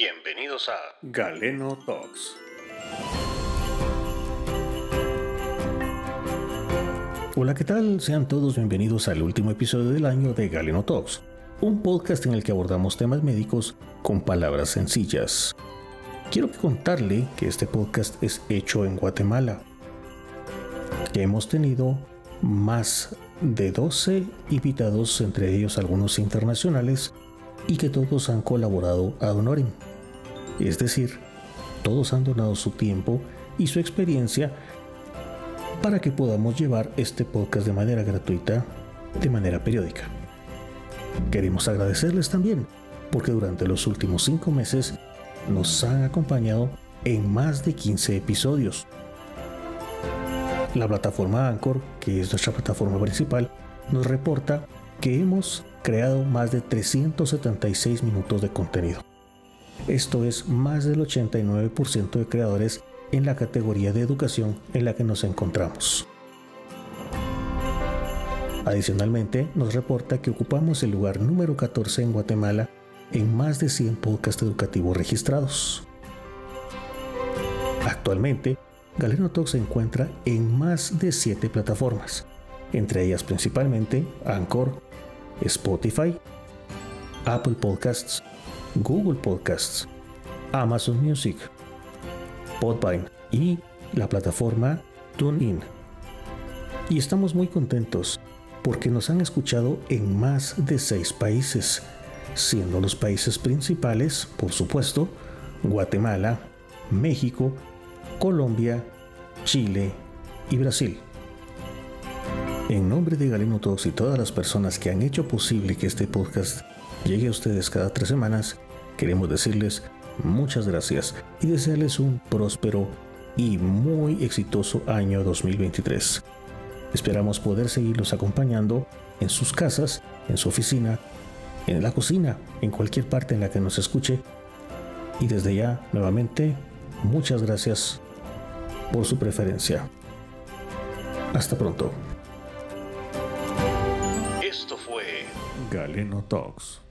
Bienvenidos a Galeno Talks. Hola, ¿qué tal? Sean todos bienvenidos al último episodio del año de Galeno Talks, un podcast en el que abordamos temas médicos con palabras sencillas. Quiero contarle que este podcast es hecho en Guatemala, que hemos tenido más de 12 invitados, entre ellos algunos internacionales, y que todos han colaborado a honorem. Es decir, todos han donado su tiempo y su experiencia para que podamos llevar este podcast de manera gratuita, de manera periódica. Queremos agradecerles también porque durante los últimos cinco meses nos han acompañado en más de 15 episodios. La plataforma Anchor, que es nuestra plataforma principal, nos reporta que hemos creado más de 376 minutos de contenido. Esto es más del 89% de creadores en la categoría de educación en la que nos encontramos. Adicionalmente, nos reporta que ocupamos el lugar número 14 en Guatemala en más de 100 podcasts educativos registrados. Actualmente, Galeno Talk se encuentra en más de 7 plataformas, entre ellas principalmente Anchor, Spotify, Apple Podcasts, Google Podcasts, Amazon Music, Podvine y la plataforma TuneIn. Y estamos muy contentos porque nos han escuchado en más de seis países, siendo los países principales, por supuesto, Guatemala, México, Colombia, Chile y Brasil. En nombre de Galeno Talks y todas las personas que han hecho posible que este podcast llegue a ustedes cada tres semanas, queremos decirles muchas gracias y desearles un próspero y muy exitoso año 2023. Esperamos poder seguirlos acompañando en sus casas, en su oficina, en la cocina, en cualquier parte en la que nos escuche. Y desde ya, nuevamente, muchas gracias por su preferencia. Hasta pronto. Esto fue Galeno Talks.